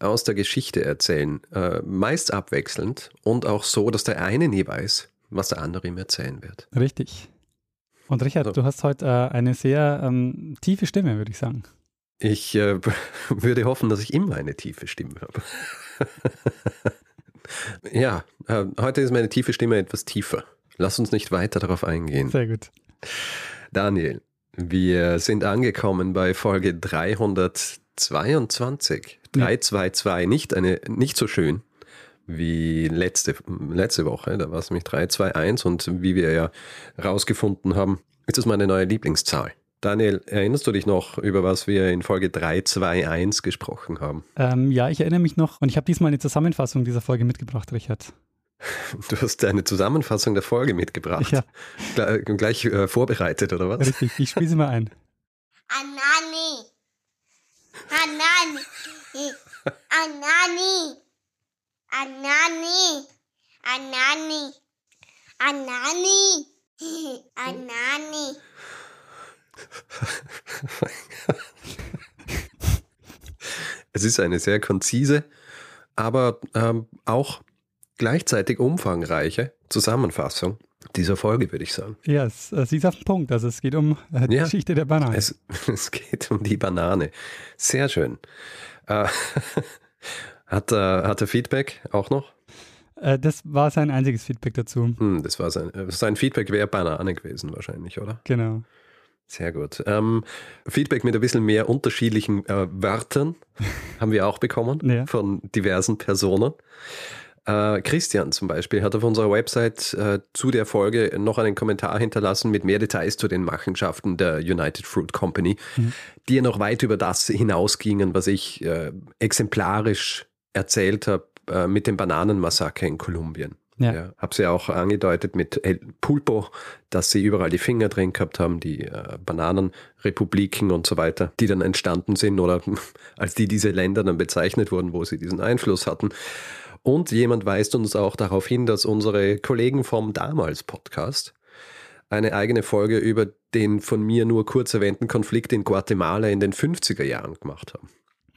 aus der Geschichte erzählen. Äh, meist abwechselnd und auch so, dass der eine nie weiß, was der andere ihm erzählen wird. Richtig. Und Richard, so. du hast heute äh, eine sehr ähm, tiefe Stimme, würde ich sagen. Ich äh, würde hoffen, dass ich immer eine tiefe Stimme habe. ja, äh, heute ist meine tiefe Stimme etwas tiefer. Lass uns nicht weiter darauf eingehen. Sehr gut. Daniel, wir sind angekommen bei Folge 322. 322, nicht, eine, nicht so schön wie letzte, letzte Woche. Da war es nämlich 321 und wie wir ja rausgefunden haben, ist das meine neue Lieblingszahl. Daniel, erinnerst du dich noch, über was wir in Folge 321 gesprochen haben? Ähm, ja, ich erinnere mich noch und ich habe diesmal eine Zusammenfassung dieser Folge mitgebracht, Richard. Du hast eine Zusammenfassung der Folge mitgebracht. Ja. Gleich, gleich äh, vorbereitet, oder was? Richtig, ich spiele sie mal ein. Anani. Anani. Anani. Anani. Anani. Anani. Anani. es ist eine sehr konzise, aber ähm, auch gleichzeitig umfangreiche Zusammenfassung dieser Folge, würde ich sagen. Ja, es, sie ist auf den Punkt. Also es geht um äh, die ja, Geschichte der Banane. Es, es, geht um die Banane. Sehr schön. Äh, hat, äh, hat er Feedback auch noch? Äh, das war sein einziges Feedback dazu. Hm, das war sein, sein Feedback wäre Banane gewesen wahrscheinlich, oder? Genau. Sehr gut. Ähm, Feedback mit ein bisschen mehr unterschiedlichen äh, Wörtern haben wir auch bekommen ja. von diversen Personen. Äh, Christian zum Beispiel hat auf unserer Website äh, zu der Folge noch einen Kommentar hinterlassen mit mehr Details zu den Machenschaften der United Fruit Company, mhm. die ja noch weit über das hinausgingen, was ich äh, exemplarisch erzählt habe äh, mit dem Bananenmassaker in Kolumbien. Ja. ja habe sie ja auch angedeutet mit El Pulpo, dass sie überall die Finger drin gehabt haben, die äh, Bananenrepubliken und so weiter, die dann entstanden sind oder als die diese Länder dann bezeichnet wurden, wo sie diesen Einfluss hatten. Und jemand weist uns auch darauf hin, dass unsere Kollegen vom damals Podcast eine eigene Folge über den von mir nur kurz erwähnten Konflikt in Guatemala in den 50er Jahren gemacht haben.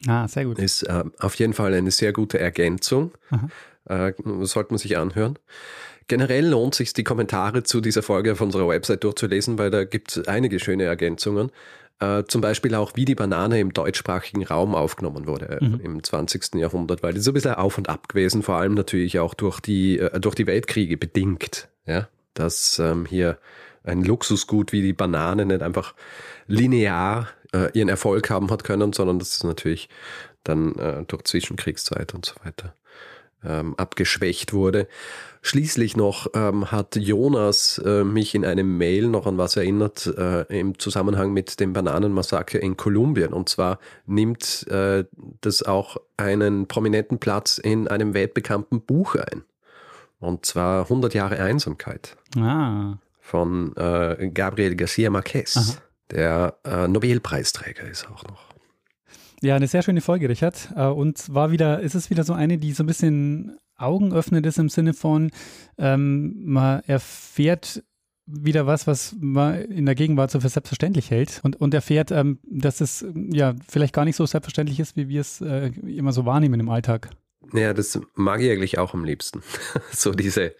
Ah, sehr gut. Ist äh, auf jeden Fall eine sehr gute Ergänzung. Äh, sollte man sich anhören. Generell lohnt sich die Kommentare zu dieser Folge auf unserer Website durchzulesen, weil da gibt es einige schöne Ergänzungen. Äh, zum Beispiel auch, wie die Banane im deutschsprachigen Raum aufgenommen wurde äh, mhm. im 20. Jahrhundert, weil die ist ein bisschen auf und ab gewesen, vor allem natürlich auch durch die, äh, durch die Weltkriege bedingt. Ja? Dass ähm, hier ein Luxusgut wie die Banane nicht einfach linear äh, ihren Erfolg haben hat können, sondern das ist natürlich dann äh, durch Zwischenkriegszeit und so weiter ähm, abgeschwächt wurde. Schließlich noch ähm, hat Jonas äh, mich in einem Mail noch an was erinnert äh, im Zusammenhang mit dem Bananenmassaker in Kolumbien. Und zwar nimmt äh, das auch einen prominenten Platz in einem weltbekannten Buch ein. Und zwar 100 Jahre Einsamkeit. Ah. Von äh, Gabriel Garcia Marquez, Aha. der äh, Nobelpreisträger ist auch noch. Ja, eine sehr schöne Folge, Richard. Äh, und war wieder, ist es wieder so eine, die so ein bisschen Augen öffnet ist im Sinne von, ähm, man erfährt wieder was, was man in der Gegenwart so für selbstverständlich hält und, und erfährt, ähm, dass es ja vielleicht gar nicht so selbstverständlich ist, wie wir es äh, immer so wahrnehmen im Alltag. Ja, das mag ich eigentlich auch am liebsten. so diese,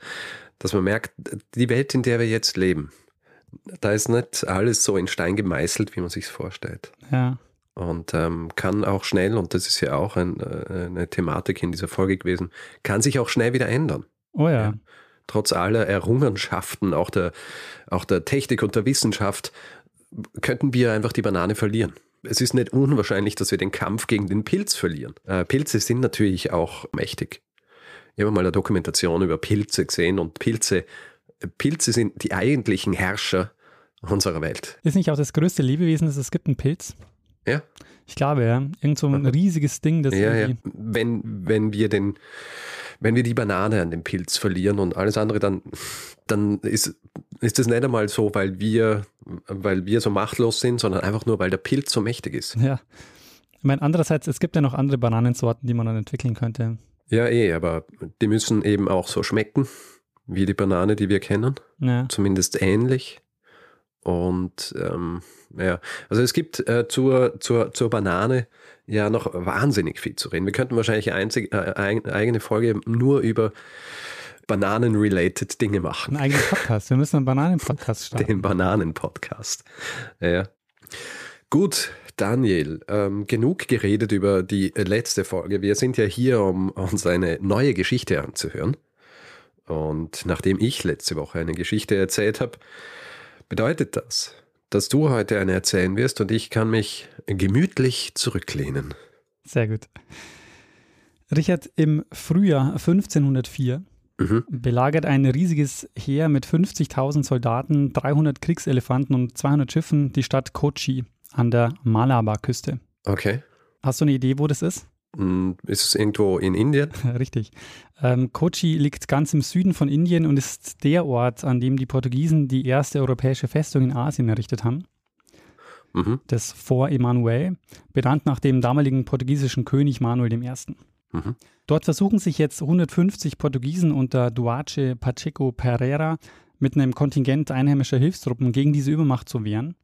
dass man merkt, die Welt, in der wir jetzt leben, da ist nicht alles so in Stein gemeißelt, wie man sich vorstellt. Ja und ähm, kann auch schnell, und das ist ja auch ein, äh, eine Thematik in dieser Folge gewesen, kann sich auch schnell wieder ändern. Oh ja. ja. Trotz aller Errungenschaften, auch der, auch der Technik und der Wissenschaft, könnten wir einfach die Banane verlieren. Es ist nicht unwahrscheinlich, dass wir den Kampf gegen den Pilz verlieren. Äh, Pilze sind natürlich auch mächtig. Ich habe mal eine Dokumentation über Pilze gesehen und Pilze, Pilze sind die eigentlichen Herrscher unserer Welt. Ist nicht auch das größte Lebewesen, das es gibt, ein Pilz? Ja? Ich glaube, ja. Irgend so ein riesiges Ding, das Ja, ja. Wenn, wenn wir den, wenn wir die Banane an den Pilz verlieren und alles andere, dann, dann ist, ist es nicht einmal so, weil wir, weil wir so machtlos sind, sondern einfach nur, weil der Pilz so mächtig ist. Ja. Ich meine, andererseits, es gibt ja noch andere Bananensorten, die man dann entwickeln könnte. Ja, eh, aber die müssen eben auch so schmecken, wie die Banane, die wir kennen. Ja. zumindest ähnlich. Und ähm, ja, also es gibt äh, zur, zur, zur Banane ja noch wahnsinnig viel zu reden. Wir könnten wahrscheinlich eine einzig, äh, ein, eigene Folge nur über Bananen-related Dinge machen. Einen eigenen Podcast. Wir müssen einen Bananen-Podcast starten. Den Bananen-Podcast. Ja. Gut, Daniel, ähm, genug geredet über die letzte Folge. Wir sind ja hier, um uns eine neue Geschichte anzuhören. Und nachdem ich letzte Woche eine Geschichte erzählt habe, bedeutet das, dass du heute eine erzählen wirst und ich kann mich gemütlich zurücklehnen. Sehr gut. Richard, im Frühjahr 1504 Mhm. belagert ein riesiges Heer mit 50.000 Soldaten, 300 Kriegselefanten und 200 Schiffen die Stadt Kochi an der Malabar-Küste. Okay. Hast du eine Idee, wo das ist? Hm, Ist es irgendwo in Indien? Richtig. Ähm, Kochi liegt ganz im Süden von Indien und ist der Ort, an dem die Portugiesen die erste europäische Festung in Asien errichtet haben. Mhm. Das Fort Emmanuel, benannt nach dem damaligen portugiesischen König Manuel I. Mhm. Dort versuchen sich jetzt 150 Portugiesen unter Duarte Pacheco Pereira mit einem Kontingent einheimischer Hilfstruppen gegen diese Übermacht zu wehren.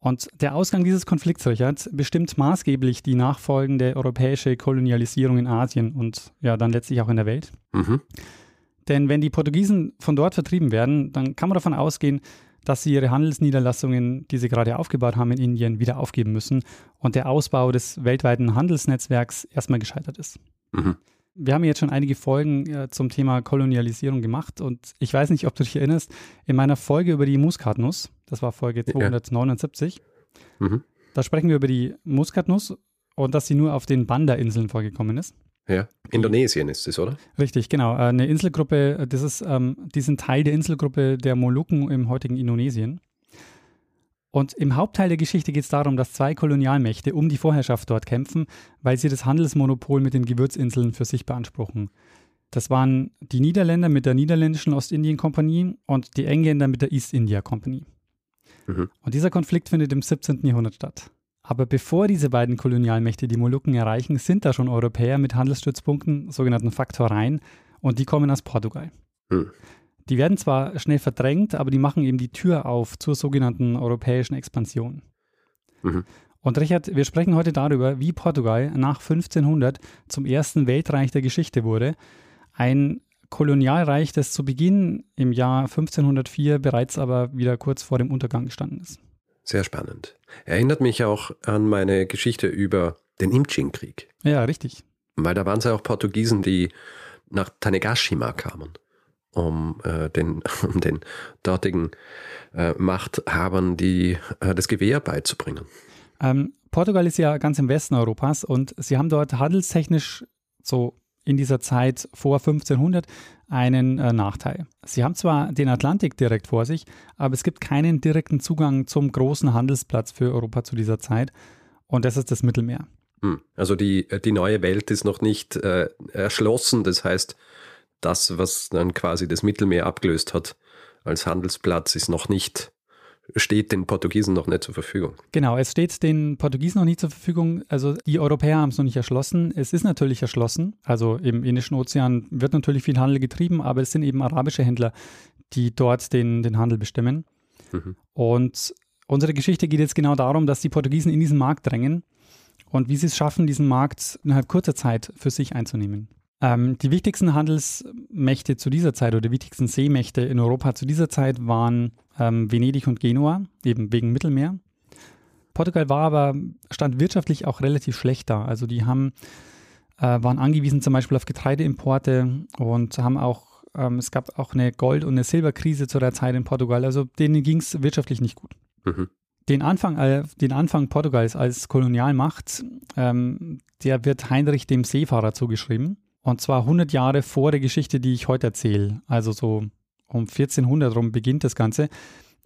Und der Ausgang dieses Konflikts, Richard, bestimmt maßgeblich die nachfolgende europäische Kolonialisierung in Asien und ja dann letztlich auch in der Welt. Mhm. Denn wenn die Portugiesen von dort vertrieben werden, dann kann man davon ausgehen, dass sie ihre Handelsniederlassungen, die sie gerade aufgebaut haben in Indien, wieder aufgeben müssen und der Ausbau des weltweiten Handelsnetzwerks erstmal gescheitert ist. Mhm. Wir haben jetzt schon einige Folgen äh, zum Thema Kolonialisierung gemacht und ich weiß nicht, ob du dich erinnerst, in meiner Folge über die Muskatnuss, das war Folge 279, Mhm. da sprechen wir über die Muskatnuss und dass sie nur auf den Banda-Inseln vorgekommen ist. Ja. Indonesien ist es, oder? Richtig, genau. Äh, Eine Inselgruppe, äh, das ist, ähm, die sind Teil der Inselgruppe der Molukken im heutigen Indonesien. Und im Hauptteil der Geschichte geht es darum, dass zwei Kolonialmächte um die Vorherrschaft dort kämpfen, weil sie das Handelsmonopol mit den Gewürzinseln für sich beanspruchen. Das waren die Niederländer mit der niederländischen Ostindien-Kompanie und die Engländer mit der East India Company. Mhm. Und dieser Konflikt findet im 17. Jahrhundert statt. Aber bevor diese beiden Kolonialmächte die Molukken erreichen, sind da schon Europäer mit Handelsstützpunkten, sogenannten Faktoreien, und die kommen aus Portugal. Hm. Die werden zwar schnell verdrängt, aber die machen eben die Tür auf zur sogenannten europäischen Expansion. Mhm. Und Richard, wir sprechen heute darüber, wie Portugal nach 1500 zum ersten Weltreich der Geschichte wurde. Ein Kolonialreich, das zu Beginn im Jahr 1504 bereits aber wieder kurz vor dem Untergang gestanden ist. Sehr spannend. Erinnert mich auch an meine Geschichte über den Imchin-Krieg. Ja, richtig. Weil da waren es ja auch Portugiesen, die nach Tanegashima kamen, um, äh, den, um den dortigen äh, Machthabern die, äh, das Gewehr beizubringen. Ähm, Portugal ist ja ganz im Westen Europas und sie haben dort handelstechnisch so in dieser Zeit vor 1500 einen äh, Nachteil. Sie haben zwar den Atlantik direkt vor sich, aber es gibt keinen direkten Zugang zum großen Handelsplatz für Europa zu dieser Zeit und das ist das Mittelmeer. Hm. Also die, die neue Welt ist noch nicht äh, erschlossen. Das heißt, das, was dann quasi das Mittelmeer abgelöst hat als Handelsplatz, ist noch nicht, steht den Portugiesen noch nicht zur Verfügung. Genau, es steht den Portugiesen noch nicht zur Verfügung. Also die Europäer haben es noch nicht erschlossen. Es ist natürlich erschlossen. Also im Indischen Ozean wird natürlich viel Handel getrieben, aber es sind eben arabische Händler, die dort den, den Handel bestimmen. Mhm. Und unsere Geschichte geht jetzt genau darum, dass die Portugiesen in diesen Markt drängen und wie sie es schaffen, diesen Markt innerhalb kurzer Zeit für sich einzunehmen. Ähm, die wichtigsten Handelsmächte zu dieser Zeit oder die wichtigsten Seemächte in Europa zu dieser Zeit waren ähm, Venedig und Genua, eben wegen Mittelmeer. Portugal war aber, stand wirtschaftlich auch relativ schlecht da. Also die haben, äh, waren angewiesen zum Beispiel auf Getreideimporte und haben auch, ähm, es gab auch eine Gold- und eine Silberkrise zu der Zeit in Portugal. Also denen ging es wirtschaftlich nicht gut. Mhm. Den Anfang, äh, den Anfang Portugals als Kolonialmacht, ähm, der wird Heinrich dem Seefahrer zugeschrieben. Und zwar 100 Jahre vor der Geschichte, die ich heute erzähle. Also so um 1400 rum beginnt das Ganze.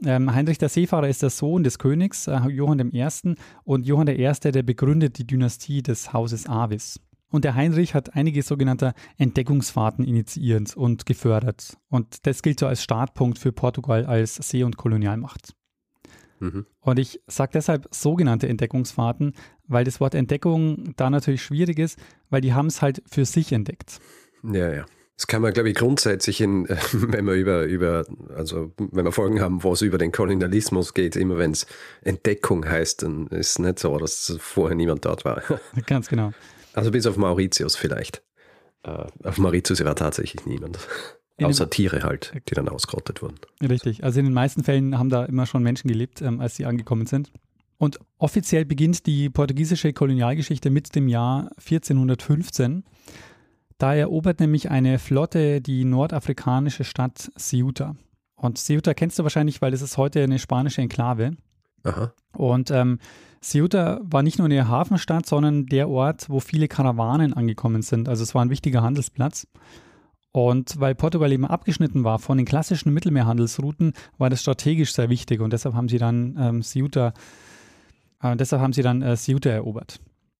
Ähm, Heinrich der Seefahrer ist der Sohn des Königs, äh, Johann I. Und Johann I., der begründet die Dynastie des Hauses Avis. Und der Heinrich hat einige sogenannte Entdeckungsfahrten initiiert und gefördert. Und das gilt so als Startpunkt für Portugal als See- und Kolonialmacht. Mhm. Und ich sage deshalb sogenannte Entdeckungsfahrten, weil das Wort Entdeckung da natürlich schwierig ist, weil die haben es halt für sich entdeckt. Ja, ja. Das kann man, glaube ich, grundsätzlich, in, wenn wir über, über, also wenn wir Folgen haben, wo es über den Kolonialismus geht, immer wenn es Entdeckung heißt, dann ist es nicht so, dass vorher niemand dort war. Ganz genau. Also bis auf Mauritius vielleicht. Uh, auf Mauritius war tatsächlich niemand. In Außer Tiere halt, die dann ausgerottet wurden. Richtig. Also in den meisten Fällen haben da immer schon Menschen gelebt, ähm, als sie angekommen sind. Und offiziell beginnt die portugiesische Kolonialgeschichte mit dem Jahr 1415. Da erobert nämlich eine Flotte die nordafrikanische Stadt Ceuta. Und Ceuta kennst du wahrscheinlich, weil es ist heute eine spanische Enklave. Aha. Und ähm, Ceuta war nicht nur eine Hafenstadt, sondern der Ort, wo viele Karawanen angekommen sind. Also es war ein wichtiger Handelsplatz. Und weil Portugal eben abgeschnitten war von den klassischen Mittelmeerhandelsrouten, war das strategisch sehr wichtig und deshalb haben sie dann ähm, Ceuta, äh, deshalb haben sie dann äh, Ceuta erobert.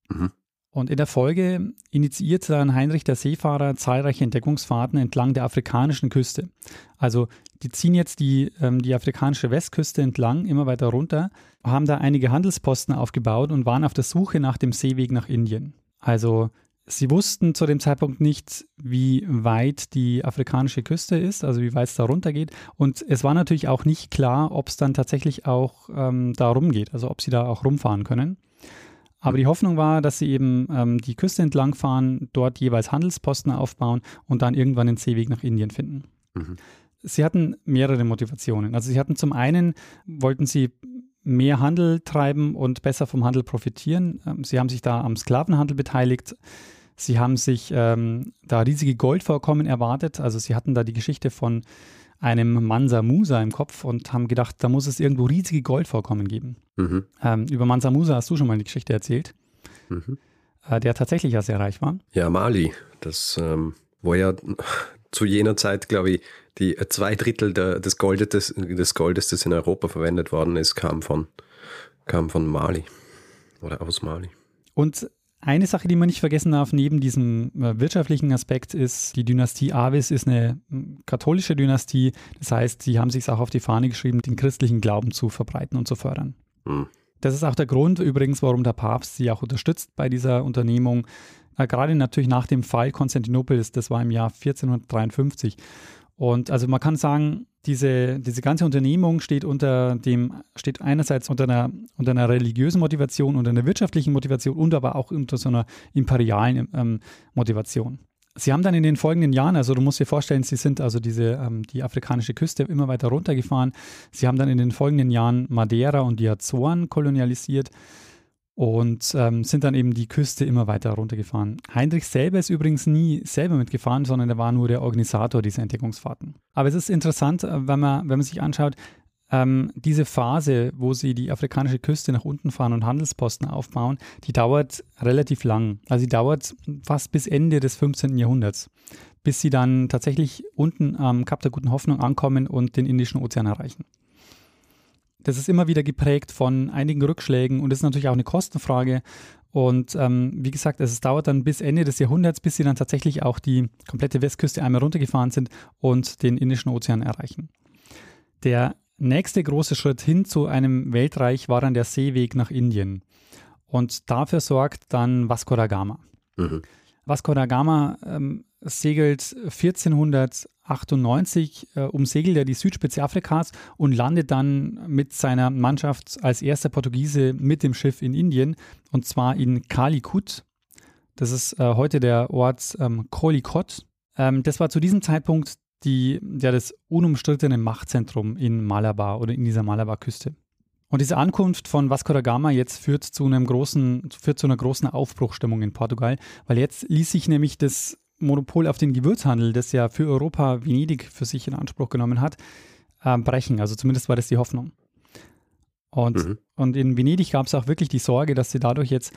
Mhm. Und in der Folge initiiert dann Heinrich der Seefahrer zahlreiche Entdeckungsfahrten entlang der afrikanischen Küste. Also die ziehen jetzt die, ähm, die afrikanische Westküste entlang, immer weiter runter, haben da einige Handelsposten aufgebaut und waren auf der Suche nach dem Seeweg nach Indien. Also sie wussten zu dem Zeitpunkt nicht, wie weit die afrikanische Küste ist, also wie weit es da runter geht. Und es war natürlich auch nicht klar, ob es dann tatsächlich auch ähm, da rumgeht, also ob sie da auch rumfahren können. Aber die Hoffnung war, dass sie eben ähm, die Küste entlang fahren, dort jeweils Handelsposten aufbauen und dann irgendwann den Seeweg nach Indien finden. Mhm. Sie hatten mehrere Motivationen. Also sie hatten zum einen, wollten sie mehr Handel treiben und besser vom Handel profitieren. Ähm, sie haben sich da am Sklavenhandel beteiligt. Sie haben sich ähm, da riesige Goldvorkommen erwartet. Also sie hatten da die Geschichte von einem Mansa Musa im Kopf und haben gedacht, da muss es irgendwo riesige Goldvorkommen geben. Mhm. Ähm, über Mansa Musa hast du schon mal die Geschichte erzählt, mhm. äh, der tatsächlich ja sehr reich war. Ja, Mali, das ähm, war ja zu jener Zeit, glaube ich, die zwei Drittel der, des, Goldes, des, des Goldes, das in Europa verwendet worden ist, kam von, kam von Mali oder aus Mali. Und eine Sache, die man nicht vergessen darf, neben diesem äh, wirtschaftlichen Aspekt, ist, die Dynastie Avis ist eine katholische Dynastie. Das heißt, sie haben sich auch auf die Fahne geschrieben, den christlichen Glauben zu verbreiten und zu fördern. Mhm. Das ist auch der Grund übrigens, warum der Papst sie auch unterstützt bei dieser Unternehmung. Äh, gerade natürlich nach dem Fall Konstantinopels, das war im Jahr 1453. Und also man kann sagen, diese, diese ganze Unternehmung steht unter dem, steht einerseits unter einer, unter einer religiösen Motivation, unter einer wirtschaftlichen Motivation und aber auch unter so einer imperialen ähm, Motivation. Sie haben dann in den folgenden Jahren, also du musst dir vorstellen, sie sind also diese, ähm, die afrikanische Küste immer weiter runtergefahren. Sie haben dann in den folgenden Jahren Madeira und die Azoren kolonialisiert und ähm, sind dann eben die Küste immer weiter runtergefahren. Heinrich selber ist übrigens nie selber mitgefahren, sondern er war nur der Organisator dieser Entdeckungsfahrten. Aber es ist interessant, äh, wenn man, wenn man sich anschaut, ähm, diese Phase, wo sie die afrikanische Küste nach unten fahren und Handelsposten aufbauen, die dauert relativ lang. Also sie dauert fast bis Ende des 15. Jahrhunderts, bis sie dann tatsächlich unten am Kap der Guten Hoffnung ankommen und den Indischen Ozean erreichen. Das ist immer wieder geprägt von einigen Rückschlägen und das ist natürlich auch eine Kostenfrage. Und ähm, wie gesagt, es dauert dann bis Ende des Jahrhunderts, bis sie dann tatsächlich auch die komplette Westküste einmal runtergefahren sind und den Indischen Ozean erreichen. Der nächste große Schritt hin zu einem Weltreich war dann der Seeweg nach Indien. Und dafür sorgt dann Vasco da Gama. Mhm. Vasco da Gama ähm, segelt 1498, äh, umsegelt er die Südspitze Afrikas und landet dann mit seiner Mannschaft als erster Portugiese mit dem Schiff in Indien und zwar in Calicut. Das ist äh, heute der Ort ähm, Kolikot. Ähm, das war zu diesem Zeitpunkt die, ja, das unumstrittene Machtzentrum in Malabar oder in dieser Malabar-Küste. Und diese Ankunft von Vasco da Gama jetzt führt zu einem großen, führt zu einer großen Aufbruchstimmung in Portugal, weil jetzt ließ sich nämlich das Monopol auf den Gewürzhandel, das ja für Europa Venedig für sich in Anspruch genommen hat, äh, brechen. Also zumindest war das die Hoffnung. Und, mhm. und in Venedig gab es auch wirklich die Sorge, dass sie dadurch jetzt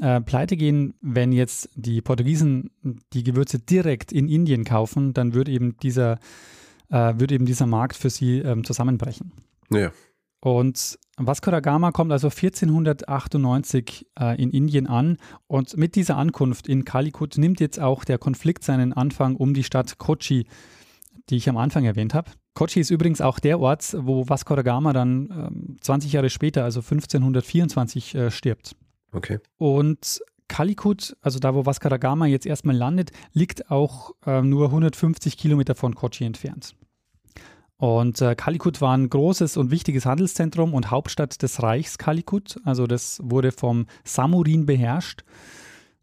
äh, pleite gehen, wenn jetzt die Portugiesen die Gewürze direkt in Indien kaufen, dann würde eben dieser, äh, würde eben dieser Markt für sie ähm, zusammenbrechen. Ja. Und Vasco da Gama kommt also 1498 äh, in Indien an und mit dieser Ankunft in Calicut nimmt jetzt auch der Konflikt seinen Anfang um die Stadt Kochi, die ich am Anfang erwähnt habe. Kochi ist übrigens auch der Ort, wo Vasco da Gama dann ähm, 20 Jahre später, also 1524, äh, stirbt. Okay. Und Calicut, also da, wo Vasco da Gama jetzt erstmal landet, liegt auch äh, nur 150 Kilometer von Kochi entfernt. Und äh, Calicut war ein großes und wichtiges Handelszentrum und Hauptstadt des Reichs Calicut. Also das wurde vom Samurin beherrscht.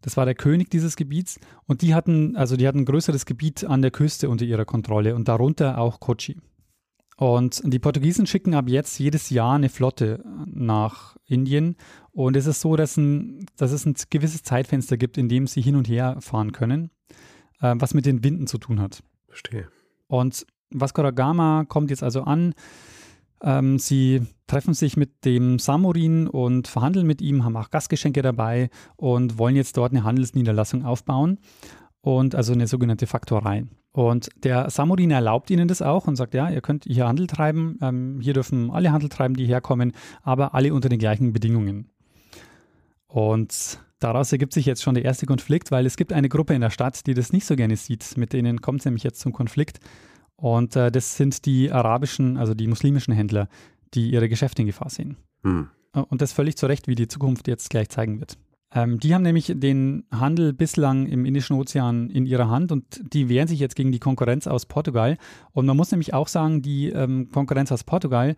Das war der König dieses Gebiets. Und die hatten, also die hatten ein größeres Gebiet an der Küste unter ihrer Kontrolle und darunter auch Kochi. Und die Portugiesen schicken ab jetzt jedes Jahr eine Flotte nach Indien. Und es ist so, dass, ein, dass es ein gewisses Zeitfenster gibt, in dem sie hin und her fahren können, äh, was mit den Winden zu tun hat. Verstehe. Und Vasco da Gama kommt jetzt also an. Ähm, sie treffen sich mit dem Samurin und verhandeln mit ihm, haben auch Gastgeschenke dabei und wollen jetzt dort eine Handelsniederlassung aufbauen und also eine sogenannte Faktorei. Und der Samurin erlaubt ihnen das auch und sagt, ja, ihr könnt hier Handel treiben, ähm, hier dürfen alle Handel treiben, die herkommen, aber alle unter den gleichen Bedingungen. Und daraus ergibt sich jetzt schon der erste Konflikt, weil es gibt eine Gruppe in der Stadt, die das nicht so gerne sieht. Mit denen kommt es nämlich jetzt zum Konflikt. Und äh, das sind die arabischen, also die muslimischen Händler, die ihre Geschäfte in Gefahr sehen. Hm. Und das völlig zu Recht, wie die Zukunft jetzt gleich zeigen wird. Ähm, die haben nämlich den Handel bislang im Indischen Ozean in ihrer Hand und die wehren sich jetzt gegen die Konkurrenz aus Portugal. Und man muss nämlich auch sagen, die ähm, Konkurrenz aus Portugal,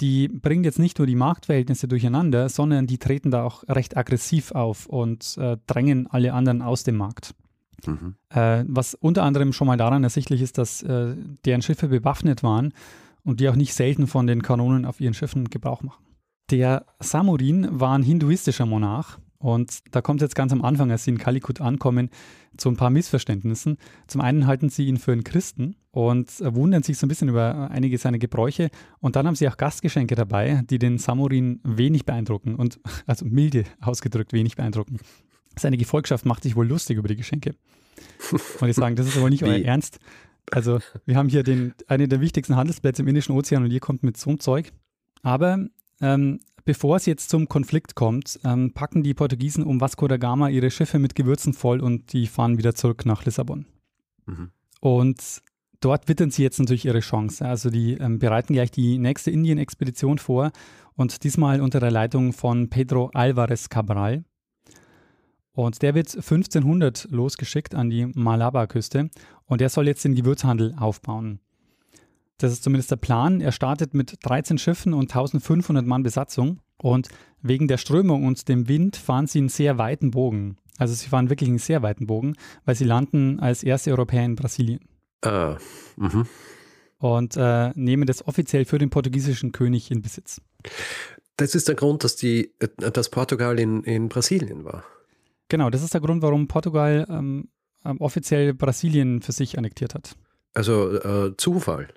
die bringt jetzt nicht nur die Marktverhältnisse durcheinander, sondern die treten da auch recht aggressiv auf und äh, drängen alle anderen aus dem Markt. Mhm. Äh, was unter anderem schon mal daran ersichtlich ist, dass äh, deren Schiffe bewaffnet waren und die auch nicht selten von den Kanonen auf ihren Schiffen Gebrauch machen. Der Samurin war ein hinduistischer Monarch und da kommt es jetzt ganz am Anfang, als sie in Kalikut ankommen, zu ein paar Missverständnissen. Zum einen halten sie ihn für einen Christen und wundern sich so ein bisschen über einige seiner Gebräuche. Und dann haben sie auch Gastgeschenke dabei, die den Samurin wenig beeindrucken und also milde ausgedrückt wenig beeindrucken. Seine Gefolgschaft macht sich wohl lustig über die Geschenke. Und die sagen, das ist aber nicht euer? Ernst. Also, wir haben hier den, einen der wichtigsten Handelsplätze im Indischen Ozean und ihr kommt mit so einem Zeug. Aber ähm, bevor es jetzt zum Konflikt kommt, ähm, packen die Portugiesen um Vasco da Gama ihre Schiffe mit Gewürzen voll und die fahren wieder zurück nach Lissabon. Mhm. Und dort wittern sie jetzt natürlich ihre Chance. Also die ähm, bereiten gleich die nächste Indien-Expedition vor und diesmal unter der Leitung von Pedro Alvarez Cabral. Und der wird 1500 losgeschickt an die Malabar-Küste und der soll jetzt den Gewürzhandel aufbauen. Das ist zumindest der Plan. Er startet mit 13 Schiffen und 1500 Mann Besatzung und wegen der Strömung und dem Wind fahren sie einen sehr weiten Bogen. Also sie fahren wirklich einen sehr weiten Bogen, weil sie landen als erste Europäer in Brasilien Ah, mhm. und äh, nehmen das offiziell für den portugiesischen König in Besitz. Das ist der Grund, dass, die, äh, dass Portugal in, in Brasilien war. Genau, das ist der Grund, warum Portugal ähm, ähm, offiziell Brasilien für sich annektiert hat. Also äh, Zufall.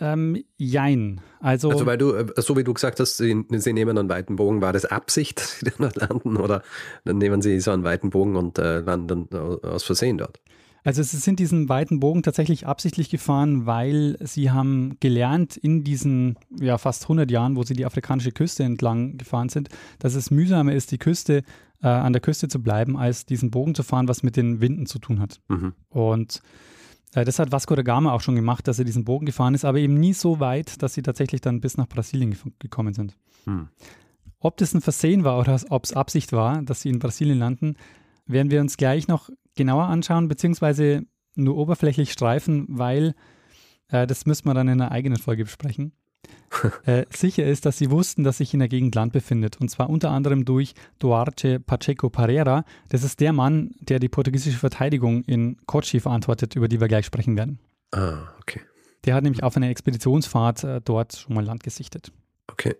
Ähm, jein. Also, Also weil du, äh, so wie du gesagt hast, sie, sie nehmen einen weiten Bogen, war das Absicht, dass sie dann dort landen oder dann nehmen sie so einen weiten Bogen und äh, landen dann aus Versehen dort? Also sie sind diesen weiten Bogen tatsächlich absichtlich gefahren, weil sie haben gelernt in diesen ja, fast 100 Jahren, wo sie die afrikanische Küste entlang gefahren sind, dass es mühsamer ist, die Küste äh, an der Küste zu bleiben, als diesen Bogen zu fahren, was mit den Winden zu tun hat. Mhm. Und äh, das hat Vasco da Gama auch schon gemacht, dass er diesen Bogen gefahren ist, aber eben nie so weit, dass sie tatsächlich dann bis nach Brasilien gekommen sind. Hm. Ob das ein Versehen war oder ob es Absicht war, dass sie in Brasilien landen, werden wir uns gleich noch genauer anschauen, beziehungsweise nur oberflächlich streifen, weil äh, das müssen wir dann in einer eigenen Folge besprechen. äh, sicher ist, dass sie wussten, dass sich in der Gegend Land befindet. Und zwar unter anderem durch Duarte Pacheco Pereira. Das ist der Mann, der die portugiesische Verteidigung in Kochi verantwortet, über die wir gleich sprechen werden. Ah, okay. Der hat nämlich auf einer Expeditionsfahrt äh, dort schon mal Land gesichtet. Okay.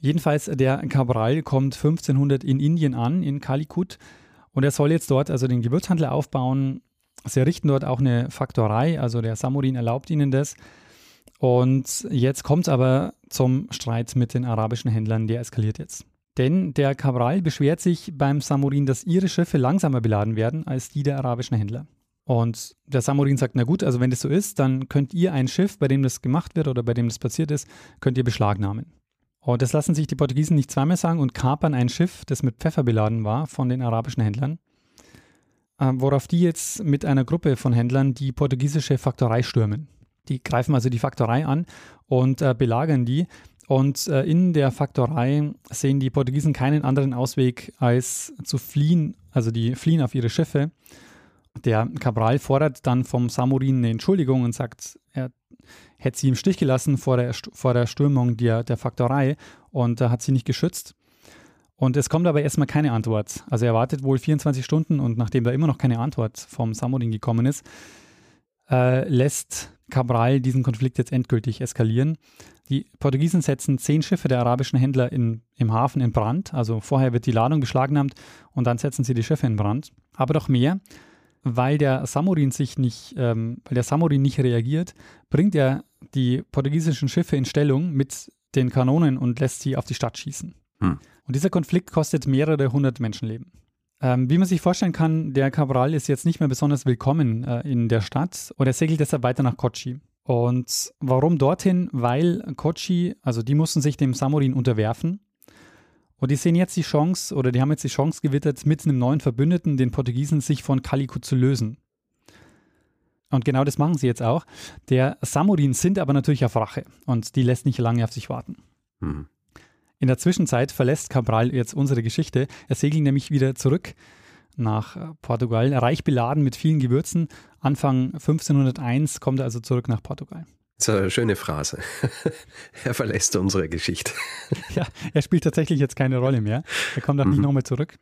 Jedenfalls, der Cabral kommt 1500 in Indien an, in Calicut. Und er soll jetzt dort also den Gewürzhandel aufbauen. Sie errichten dort auch eine Faktorei, also der Samurin erlaubt ihnen das. Und jetzt kommt es aber zum Streit mit den arabischen Händlern, der eskaliert jetzt. Denn der Cabral beschwert sich beim Samurin, dass ihre Schiffe langsamer beladen werden als die der arabischen Händler. Und der Samurin sagt, na gut, also wenn das so ist, dann könnt ihr ein Schiff, bei dem das gemacht wird oder bei dem das passiert ist, könnt ihr beschlagnahmen. Und das lassen sich die Portugiesen nicht zweimal sagen und kapern ein Schiff, das mit Pfeffer beladen war von den arabischen Händlern, äh, worauf die jetzt mit einer Gruppe von Händlern die portugiesische Faktorei stürmen. Die greifen also die Faktorei an und äh, belagern die. Und äh, in der Faktorei sehen die Portugiesen keinen anderen Ausweg, als zu fliehen. Also die fliehen auf ihre Schiffe der Cabral fordert dann vom Samurin eine Entschuldigung und sagt, er hätte sie im Stich gelassen vor der, vor der Stürmung der, der Faktorei und äh, hat sie nicht geschützt. Und es kommt aber erstmal keine Antwort. Also er wartet wohl 24 Stunden und nachdem da immer noch keine Antwort vom Samurin gekommen ist, äh, lässt Cabral diesen Konflikt jetzt endgültig eskalieren. Die Portugiesen setzen zehn Schiffe der arabischen Händler in, im Hafen in Brand. Also vorher wird die Ladung beschlagnahmt und dann setzen sie die Schiffe in Brand. Aber doch mehr weil der Samurin sich nicht, ähm, weil der Samurin nicht reagiert, bringt er die portugiesischen Schiffe in Stellung mit den Kanonen und lässt sie auf die Stadt schießen. Hm. Und dieser Konflikt kostet mehrere hundert Menschenleben. Ähm, wie man sich vorstellen kann, der Cabral ist jetzt nicht mehr besonders willkommen äh, in der Stadt und er segelt deshalb weiter nach Kochi. Und warum dorthin? Weil Kochi, also die mussten sich dem Samurin unterwerfen und die sehen jetzt die Chance, oder die haben jetzt die Chance gewittert, mit einem neuen Verbündeten, den Portugiesen, sich von Calicut zu lösen. Und genau das machen sie jetzt auch. Der Samurin sind aber natürlich auf Rache und die lässt nicht lange auf sich warten. Mhm. In der Zwischenzeit verlässt Cabral jetzt unsere Geschichte. Er segelt nämlich wieder zurück nach äh, Portugal, reich beladen mit vielen Gewürzen. Anfang 1501 kommt er also zurück nach Portugal. Das ist eine schöne Phrase. er verlässt unsere Geschichte. ja, er spielt tatsächlich jetzt keine Rolle mehr. Er kommt auch mhm. nicht nochmal zurück.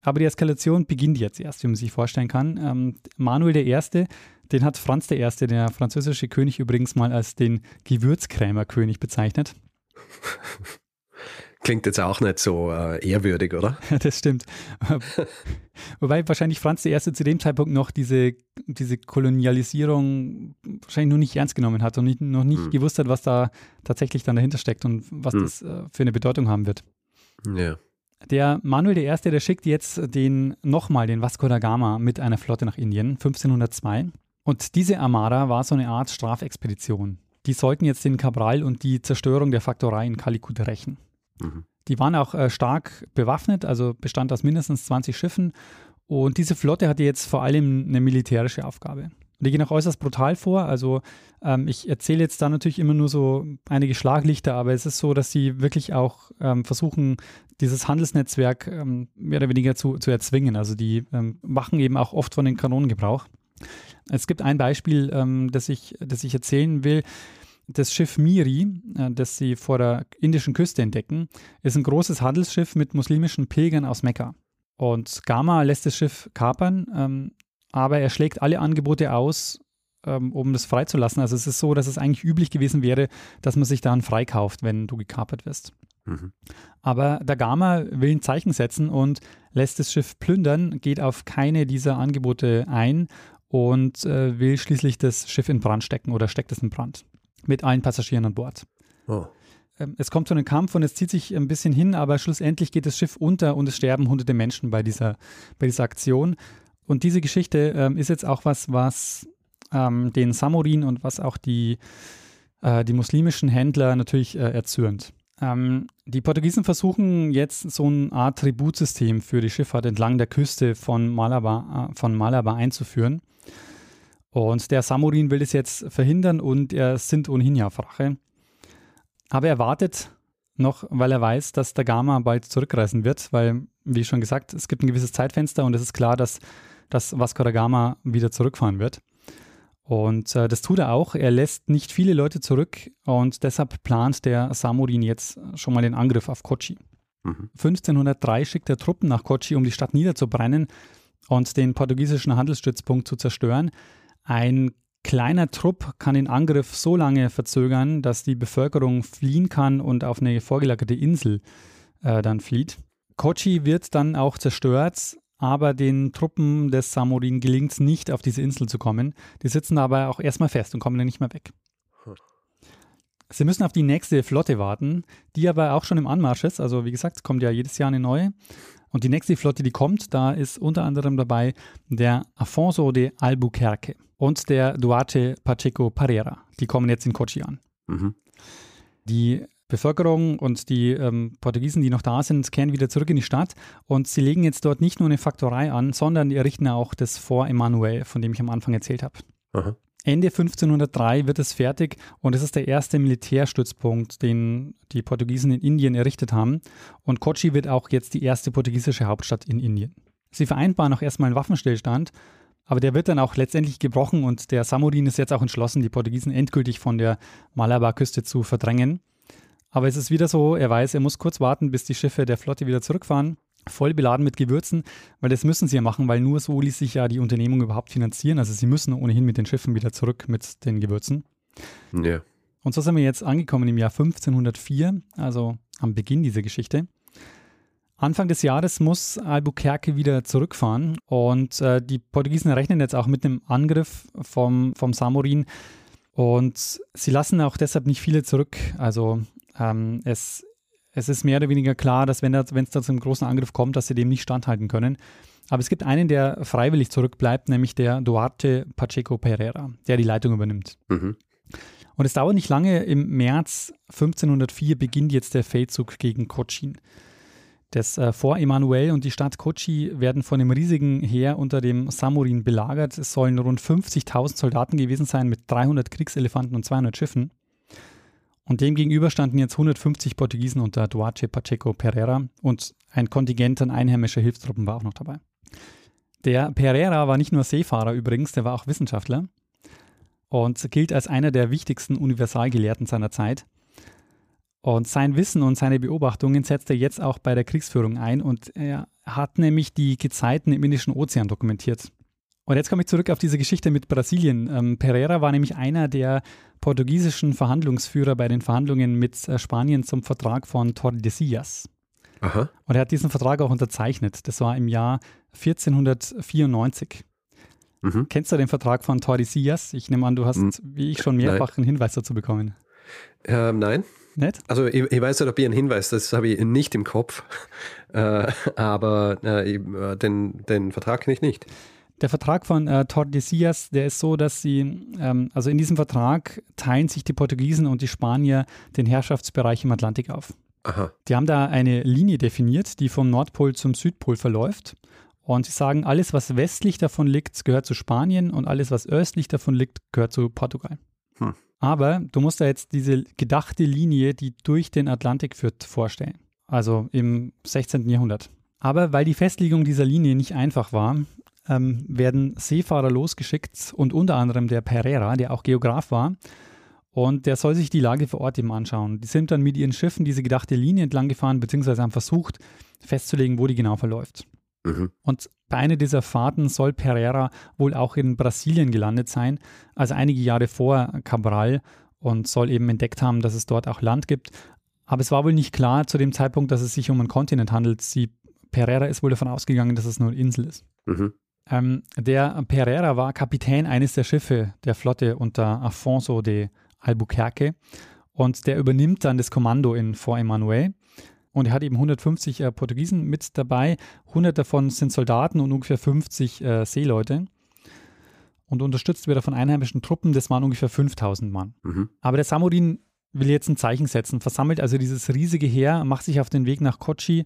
Aber die Eskalation beginnt jetzt erst, wie man sich vorstellen kann. Ähm, Manuel I., den hat Franz I., der französische König, übrigens mal als den Gewürzkrämerkönig bezeichnet. Klingt jetzt auch nicht so äh, ehrwürdig, oder? das stimmt. Wobei wahrscheinlich Franz I. zu dem Zeitpunkt noch diese, diese Kolonialisierung wahrscheinlich noch nicht ernst genommen hat und nicht, noch nicht hm. gewusst hat, was da tatsächlich dann dahinter steckt und was hm. das äh, für eine Bedeutung haben wird. Ja. Der Manuel I., der schickt jetzt den nochmal den Vasco da Gama mit einer Flotte nach Indien, 1502. Und diese Armada war so eine Art Strafexpedition. Die sollten jetzt den Cabral und die Zerstörung der Faktorei in Calicut rächen. Mhm. Die waren auch äh, stark bewaffnet, also bestand aus mindestens 20 Schiffen. Und diese Flotte hatte jetzt vor allem eine militärische Aufgabe. Die gehen auch äußerst brutal vor. Also ähm, ich erzähle jetzt da natürlich immer nur so einige Schlaglichter, aber es ist so, dass sie wirklich auch ähm, versuchen, dieses Handelsnetzwerk ähm, mehr oder weniger zu, zu erzwingen. Also die ähm, machen eben auch oft von den Kanonen Gebrauch. Es gibt ein Beispiel, ähm, das, ich, das ich erzählen will das Schiff Miri, äh, das sie vor der indischen Küste entdecken, ist ein großes Handelsschiff mit muslimischen Pilgern aus Mekka. Und Gama lässt das Schiff kapern, ähm, aber er schlägt alle Angebote aus, ähm, um das freizulassen. Also es ist so, dass es eigentlich üblich gewesen wäre, dass man sich dann freikauft, wenn du gekapert wirst. Mhm. Aber der Gama will ein Zeichen setzen und lässt das Schiff plündern, geht auf keine dieser Angebote ein und äh, will schließlich das Schiff in Brand stecken oder steckt es in Brand mit allen Passagieren an Bord. Oh. Ähm, es kommt zu einem Kampf und es zieht sich ein bisschen hin, aber schlussendlich geht das Schiff unter und es sterben hunderte Menschen bei dieser, bei dieser Aktion. Und diese Geschichte ähm, ist jetzt auch was, was ähm, den Samurin und was auch die, äh, die muslimischen Händler natürlich äh, erzürnt. Ähm, die Portugiesen versuchen jetzt so eine Art Tributsystem für die Schifffahrt entlang der Küste von Malabar, äh, von Malabar einzuführen. Und der Samurin will das jetzt verhindern und er sind ohnehin ja auf Rache. Aber er wartet noch, weil er weiß, dass der Gama bald zurückreisen wird, weil, wie schon gesagt, es gibt ein gewisses Zeitfenster und es ist klar, dass, dass Vasco da Gama wieder zurückfahren wird. Und äh, das tut er auch. Er lässt nicht viele Leute zurück und deshalb plant der Samurin jetzt schon mal den Angriff auf Kochi. Mhm. 1503 schickt er Truppen nach Kochi, um die Stadt niederzubrennen und den portugiesischen Handelsstützpunkt zu zerstören. Ein kleiner Trupp kann den Angriff so lange verzögern, dass die Bevölkerung fliehen kann und auf eine vorgelagerte Insel äh, dann flieht. Kochi wird dann auch zerstört, aber den Truppen des Samurin gelingt es nicht, auf diese Insel zu kommen. Die sitzen aber auch erstmal fest und kommen dann nicht mehr weg. Sie müssen auf die nächste Flotte warten, die aber auch schon im Anmarsch ist. Also wie gesagt, es kommt ja jedes Jahr eine neue. Und die nächste Flotte, die kommt, da ist unter anderem dabei der Afonso de Albuquerque und der Duarte Pacheco Pereira. Die kommen jetzt in Kochi an. Mhm. Die Bevölkerung und die ähm, Portugiesen, die noch da sind, kehren wieder zurück in die Stadt und sie legen jetzt dort nicht nur eine Faktorei an, sondern die errichten auch das Fort Emmanuel, von dem ich am Anfang erzählt habe. Aha. Ende 1503 wird es fertig und es ist der erste Militärstützpunkt, den die Portugiesen in Indien errichtet haben. Und Kochi wird auch jetzt die erste portugiesische Hauptstadt in Indien. Sie vereinbaren auch erstmal einen Waffenstillstand, aber der wird dann auch letztendlich gebrochen und der Samurin ist jetzt auch entschlossen, die Portugiesen endgültig von der Malabarküste zu verdrängen. Aber es ist wieder so, er weiß, er muss kurz warten, bis die Schiffe der Flotte wieder zurückfahren voll beladen mit Gewürzen, weil das müssen sie ja machen, weil nur so ließ sich ja die Unternehmung überhaupt finanzieren. Also sie müssen ohnehin mit den Schiffen wieder zurück mit den Gewürzen. Ja. Und so sind wir jetzt angekommen im Jahr 1504, also am Beginn dieser Geschichte. Anfang des Jahres muss Albuquerque wieder zurückfahren und äh, die Portugiesen rechnen jetzt auch mit einem Angriff vom, vom Samorin und sie lassen auch deshalb nicht viele zurück. Also ähm, es es ist mehr oder weniger klar, dass wenn es da zu einem großen Angriff kommt, dass sie dem nicht standhalten können. Aber es gibt einen, der freiwillig zurückbleibt, nämlich der Duarte Pacheco Pereira, der die Leitung übernimmt. Mhm. Und es dauert nicht lange, im März 1504 beginnt jetzt der Feldzug gegen Cochin. Das äh, Fort Emanuel und die Stadt Kochi werden von einem riesigen Heer unter dem Samurin belagert. Es sollen rund 50.000 Soldaten gewesen sein mit 300 Kriegselefanten und 200 Schiffen. Und dem gegenüber standen jetzt 150 Portugiesen unter Duarte Pacheco Pereira und ein Kontingent an einheimischer Hilfstruppen war auch noch dabei. Der Pereira war nicht nur Seefahrer übrigens, der war auch Wissenschaftler und gilt als einer der wichtigsten Universalgelehrten seiner Zeit. Und sein Wissen und seine Beobachtungen setzt er jetzt auch bei der Kriegsführung ein und er hat nämlich die Gezeiten im Indischen Ozean dokumentiert. Und jetzt komme ich zurück auf diese Geschichte mit Brasilien. Ähm, Pereira war nämlich einer der portugiesischen Verhandlungsführer bei den Verhandlungen mit äh, Spanien zum Vertrag von Tordesillas. Aha. Und er hat diesen Vertrag auch unterzeichnet. Das war im Jahr 1494. Mhm. Kennst du den Vertrag von Tordesillas? Ich nehme an, du hast, Mhm. wie ich schon mehrfach einen Hinweis dazu bekommen. Ähm, nein. Nicht? Also ich, ich weiß nicht, ob ich einen Hinweis, das habe ich nicht im Kopf, äh, aber äh, äh, den, den Vertrag kenne ich nicht. Der Vertrag von äh, Tordesillas, der ist so, dass sie, ähm, also in diesem Vertrag teilen sich die Portugiesen und die Spanier den Herrschaftsbereich im Atlantik auf. Aha. Die haben da eine Linie definiert, die vom Nordpol zum Südpol verläuft. Und sie sagen, alles, was westlich davon liegt, gehört zu Spanien und alles, was östlich davon liegt, gehört zu Portugal. Hm. Aber du musst da jetzt diese gedachte Linie, die durch den Atlantik führt, vorstellen. Also im 16. Jahrhundert. Aber weil die Festlegung dieser Linie nicht einfach war, ähm, werden Seefahrer losgeschickt und unter anderem der Pereira, der auch Geograf war. Und der soll sich die Lage vor Ort eben anschauen. Die sind dann mit ihren Schiffen diese gedachte Linie entlang gefahren, beziehungsweise haben versucht festzulegen, wo die genau verläuft. Mhm. Und bei einer dieser Fahrten soll Pereira wohl auch in Brasilien gelandet sein, also einige Jahre vor Cabral und soll eben entdeckt haben, dass es dort auch Land gibt. Aber es war wohl nicht klar zu dem Zeitpunkt, dass es sich um einen Kontinent handelt. Sie, Pereira ist wohl davon ausgegangen, dass es nur eine Insel ist. Mhm. Ähm, der Pereira war Kapitän eines der Schiffe der Flotte unter Afonso de Albuquerque und der übernimmt dann das Kommando in Fort Emmanuel. Und er hat eben 150 äh, Portugiesen mit dabei. 100 davon sind Soldaten und ungefähr 50 äh, Seeleute. Und unterstützt wird er von einheimischen Truppen. Das waren ungefähr 5000 Mann. Mhm. Aber der Samurin will jetzt ein Zeichen setzen, versammelt also dieses riesige Heer, macht sich auf den Weg nach Kochi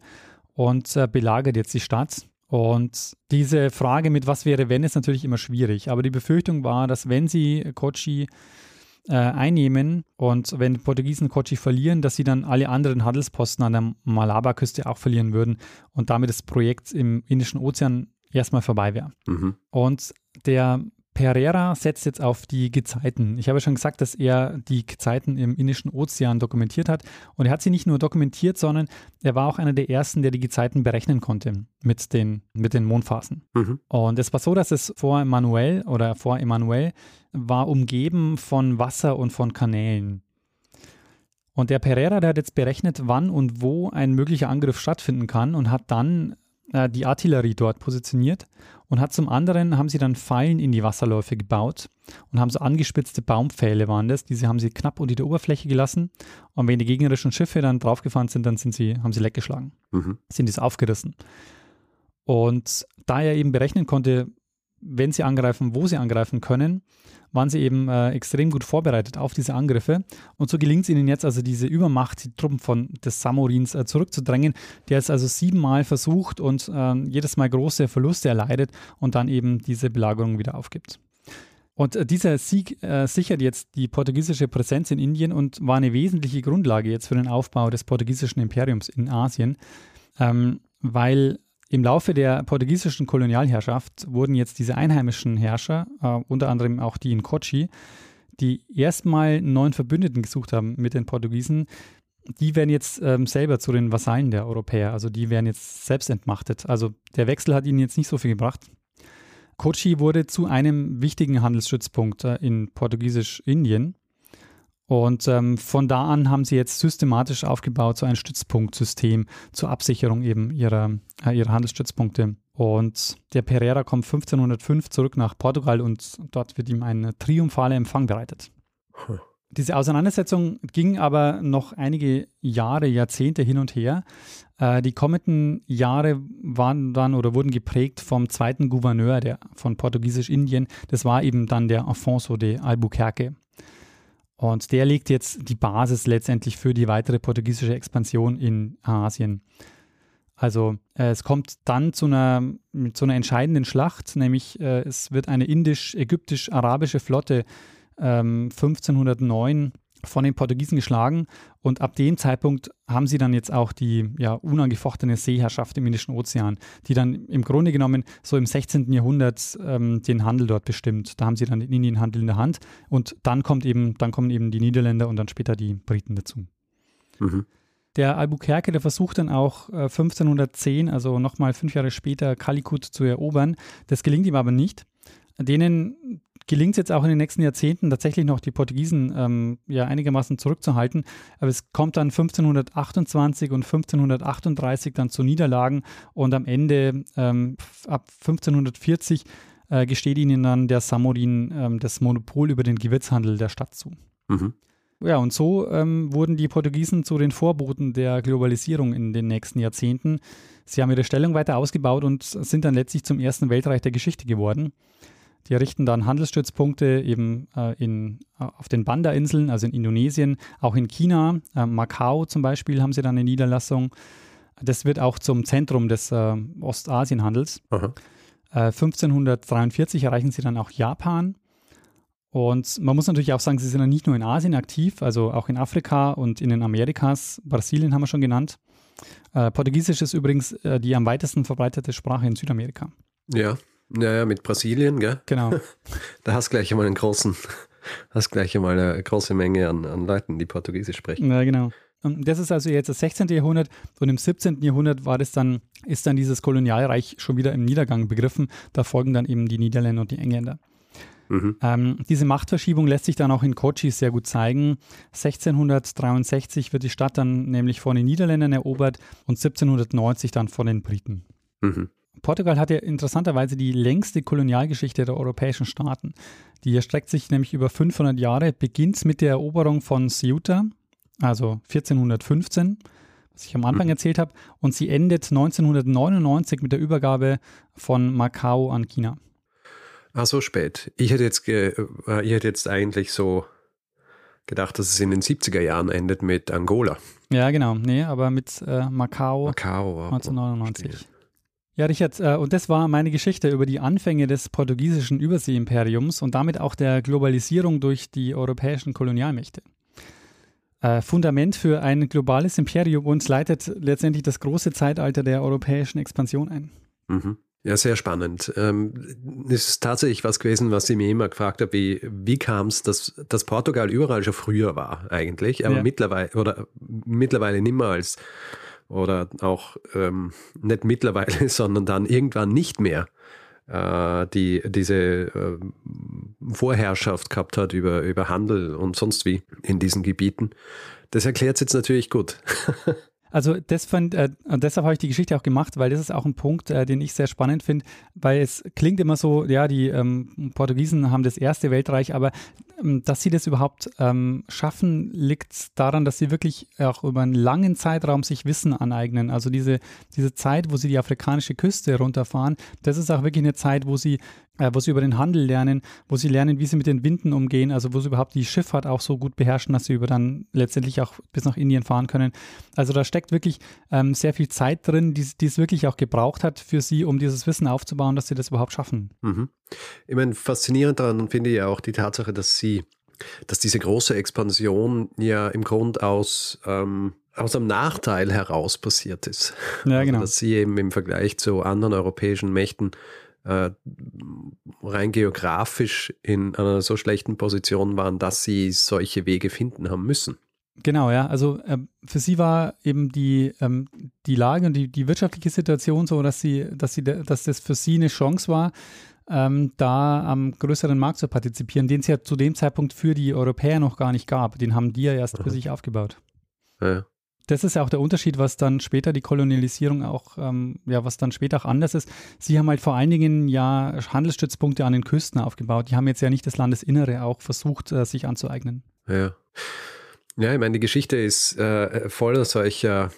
und äh, belagert jetzt die Stadt. Und diese Frage mit was wäre, wenn, ist natürlich immer schwierig. Aber die Befürchtung war, dass wenn sie Kochi äh, einnehmen und wenn die Portugiesen Kochi verlieren, dass sie dann alle anderen Handelsposten an der Malabarküste auch verlieren würden und damit das Projekt im Indischen Ozean erstmal vorbei wäre. Mhm. Und der Pereira setzt jetzt auf die Gezeiten. Ich habe schon gesagt, dass er die Gezeiten im Indischen Ozean dokumentiert hat. Und er hat sie nicht nur dokumentiert, sondern er war auch einer der ersten, der die Gezeiten berechnen konnte mit den, mit den Mondphasen. Mhm. Und es war so, dass es vor Emmanuel oder vor Emmanuel war umgeben von Wasser und von Kanälen. Und der Pereira, der hat jetzt berechnet, wann und wo ein möglicher Angriff stattfinden kann und hat dann äh, die Artillerie dort positioniert Und hat zum anderen, haben sie dann Pfeilen in die Wasserläufe gebaut und haben so angespitzte Baumpfähle waren das. Diese haben sie knapp unter der Oberfläche gelassen. Und wenn die gegnerischen Schiffe dann draufgefahren sind, dann sind sie, haben sie leckgeschlagen. Mhm. Sind diese aufgerissen. Und da er eben berechnen konnte, wenn sie angreifen, wo sie angreifen können, waren sie eben äh, extrem gut vorbereitet auf diese Angriffe. Und so gelingt es ihnen jetzt also diese Übermacht, die Truppen von des Samurins äh, zurückzudrängen, der es also siebenmal versucht und äh, jedes Mal große Verluste erleidet und dann eben diese Belagerung wieder aufgibt. Und äh, dieser Sieg äh, sichert jetzt die portugiesische Präsenz in Indien und war eine wesentliche Grundlage jetzt für den Aufbau des portugiesischen Imperiums in Asien, ähm, weil im Laufe der portugiesischen Kolonialherrschaft wurden jetzt diese einheimischen Herrscher, äh, unter anderem auch die in Kochi, die erstmal einen neuen Verbündeten gesucht haben mit den Portugiesen, die werden jetzt ähm, selber zu den Vasallen der Europäer. Also die werden jetzt selbst entmachtet. Also der Wechsel hat ihnen jetzt nicht so viel gebracht. Kochi wurde zu einem wichtigen Handelsstützpunkt äh, in Portugiesisch-Indien. Und ähm, von da an haben sie jetzt systematisch aufgebaut, so ein Stützpunktsystem zur Absicherung eben ihrer, äh, ihrer Handelsstützpunkte. Und der Pereira kommt 1505 zurück nach Portugal und dort wird ihm ein triumphaler Empfang bereitet. Hm. Diese Auseinandersetzung ging aber noch einige Jahre, Jahrzehnte hin und her. Äh, die kommenden Jahre waren dann oder wurden geprägt vom zweiten Gouverneur der, von Portugiesisch-Indien. Das war eben dann der Afonso de Albuquerque. Und der legt jetzt die Basis letztendlich für die weitere portugiesische Expansion in Asien. Also äh, es kommt dann zu einer, zu einer entscheidenden Schlacht, nämlich äh, es wird eine indisch-ägyptisch-arabische Flotte ähm, 1509 von den Portugiesen geschlagen und ab dem Zeitpunkt haben sie dann jetzt auch die ja, unangefochtene Seeherrschaft im Indischen Ozean, die dann im Grunde genommen so im 16. Jahrhundert ähm, den Handel dort bestimmt. Da haben sie dann den Indienhandel in der Hand und dann kommt eben, dann kommen eben die Niederländer und dann später die Briten dazu. Mhm. Der Albuquerque, der versucht dann auch äh, 1510, also nochmal fünf Jahre später, Calicut zu erobern. Das gelingt ihm aber nicht. Denen gelingt es jetzt auch in den nächsten Jahrzehnten tatsächlich noch die Portugiesen ähm, ja einigermaßen zurückzuhalten. Aber es kommt dann 1528 und 1538 dann zu Niederlagen und am Ende ähm, ab 1540 äh, gesteht ihnen dann der Samorin ähm, das Monopol über den Gewürzhandel der Stadt zu. Mhm. Ja, und so ähm, wurden die Portugiesen zu den Vorboten der Globalisierung in den nächsten Jahrzehnten. Sie haben ihre Stellung weiter ausgebaut und sind dann letztlich zum ersten Weltreich der Geschichte geworden. Die errichten dann Handelsstützpunkte eben äh, in, äh, auf den Banda-Inseln, also in Indonesien, auch in China, äh, Macau zum Beispiel haben sie dann eine Niederlassung. Das wird auch zum Zentrum des äh, Ostasienhandels. 1543 äh, erreichen sie dann auch Japan. Und man muss natürlich auch sagen, sie sind dann nicht nur in Asien aktiv, also auch in Afrika und in den Amerikas. Brasilien haben wir schon genannt. Äh, Portugiesisch ist übrigens die am weitesten verbreitete Sprache in Südamerika. Ja, naja, mit Brasilien, gell? Genau. Da hast du gleich einmal einen großen, hast gleich einmal eine große Menge an, an Leuten, die Portugiesisch sprechen. Ja, genau. Und das ist also jetzt das 16. Jahrhundert und im 17. Jahrhundert war das dann, ist dann dieses Kolonialreich schon wieder im Niedergang begriffen. Da folgen dann eben die Niederländer und die Engländer. Mhm. Ähm, diese Machtverschiebung lässt sich dann auch in Kochi sehr gut zeigen. 1663 wird die Stadt dann nämlich von den Niederländern erobert und 1790 dann von den Briten. Mhm. Portugal hat ja interessanterweise die längste Kolonialgeschichte der europäischen Staaten. Die erstreckt sich nämlich über 500 Jahre, beginnt mit der Eroberung von Ceuta, also 1415, was ich am Anfang mhm. erzählt habe, und sie endet 1999 mit der Übergabe von Macau an China. Ah, so spät. Ich hätte jetzt, äh, ich hätte jetzt eigentlich so gedacht, dass es in den 70er Jahren endet mit Angola. Ja, genau. Nee, aber mit äh, Macau, Macau 1999. Ja, Richard, äh, und das war meine Geschichte über die Anfänge des portugiesischen Überseeimperiums und damit auch der Globalisierung durch die europäischen Kolonialmächte. Äh, Fundament für ein globales Imperium und leitet letztendlich das große Zeitalter der europäischen Expansion ein. Mhm. Ja, sehr spannend. Ähm, ist tatsächlich was gewesen, was ich mir immer gefragt habe, wie, wie kam es, dass, dass Portugal überall schon früher war eigentlich, aber ja. mittlerweile oder mittlerweile nimmer als oder auch ähm, nicht mittlerweile, sondern dann irgendwann nicht mehr äh, die, diese äh, Vorherrschaft gehabt hat über, über Handel und sonst wie in diesen Gebieten. Das erklärt es jetzt natürlich gut. Also das fand, äh, und deshalb habe ich die Geschichte auch gemacht, weil das ist auch ein Punkt, äh, den ich sehr spannend finde, weil es klingt immer so, ja, die ähm, Portugiesen haben das erste Weltreich, aber ähm, dass sie das überhaupt ähm, schaffen, liegt daran, dass sie wirklich auch über einen langen Zeitraum sich Wissen aneignen. Also diese, diese Zeit, wo sie die afrikanische Küste runterfahren, das ist auch wirklich eine Zeit, wo sie äh, wo sie über den Handel lernen, wo sie lernen, wie sie mit den Winden umgehen, also wo sie überhaupt die Schifffahrt auch so gut beherrschen, dass sie über dann letztendlich auch bis nach Indien fahren können. Also da steckt wirklich ähm, sehr viel Zeit drin, die, die es wirklich auch gebraucht hat für sie, um dieses Wissen aufzubauen, dass sie das überhaupt schaffen. Mhm. Ich meine, faszinierend daran finde ich ja auch die Tatsache, dass sie, dass diese große Expansion ja im Grund aus ähm, aus einem Nachteil heraus passiert ist. Ja, also, genau. dass sie eben im Vergleich zu anderen europäischen Mächten äh, rein geografisch in einer so schlechten Position waren, dass sie solche Wege finden haben müssen. Genau, ja. Also äh, für sie war eben die, ähm, die Lage und die, die wirtschaftliche Situation so, dass sie, dass sie, dass das für sie eine Chance war, ähm, da am größeren Markt zu partizipieren, den es ja zu dem Zeitpunkt für die Europäer noch gar nicht gab. Den haben die ja erst für Aha. sich aufgebaut. Ja. Das ist ja auch der Unterschied, was dann später die Kolonialisierung auch, ähm, ja, was dann später auch anders ist. Sie haben halt vor allen Dingen ja Handelsstützpunkte an den Küsten aufgebaut. Die haben jetzt ja nicht das Landesinnere auch versucht, äh, sich anzueignen. Ja. Ja, ich meine, die Geschichte ist äh, voller solcher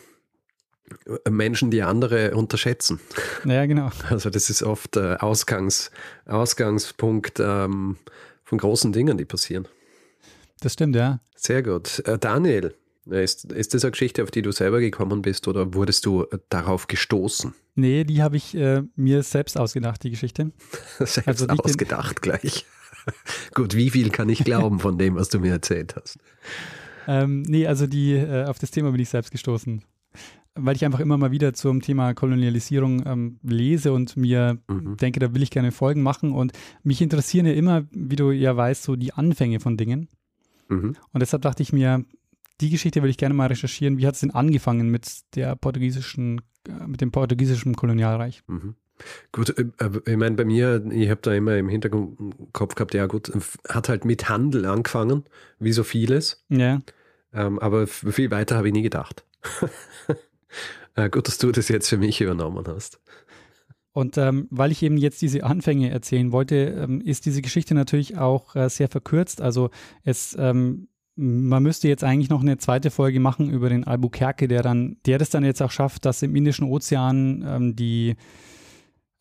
Menschen, die andere unterschätzen. Ja, genau. Also das ist oft äh, Ausgangs, Ausgangspunkt ähm, von großen Dingen, die passieren. Das stimmt, ja. Sehr gut. Äh, Daniel, ist, ist das eine Geschichte, auf die du selber gekommen bist oder wurdest du äh, darauf gestoßen? Nee, die habe ich äh, mir selbst ausgedacht, die Geschichte. Selbst Also ausgedacht gleich. Gut, wie viel kann ich glauben von dem, was du mir erzählt hast? Ähm, nee, also die, äh, auf das Thema bin ich selbst gestoßen. Weil ich einfach immer mal wieder zum Thema Kolonialisierung ähm, lese und mir Mhm. denke, da will ich gerne Folgen machen. Und mich interessieren ja immer, wie du ja weißt, so die Anfänge von Dingen. Mhm. Und deshalb dachte ich mir, die Geschichte will ich gerne mal recherchieren. Wie hat es denn angefangen mit der portugiesischen, äh, mit dem portugiesischen Kolonialreich? Mhm. Gut, äh, ich meine, bei mir, ich habe da immer im Hinterkopf gehabt, ja gut, hat halt mit Handel angefangen, wie so vieles, Ja, ähm, aber viel weiter habe ich nie gedacht. äh, gut, dass du das jetzt für mich übernommen hast. Und ähm, weil ich eben jetzt diese Anfänge erzählen wollte, ähm, ist diese Geschichte natürlich auch äh, sehr verkürzt. Also es, ähm, man müsste jetzt eigentlich noch eine zweite Folge machen über den Albuquerque, der dann, der das dann jetzt auch schafft, dass im Indischen Ozean ähm, die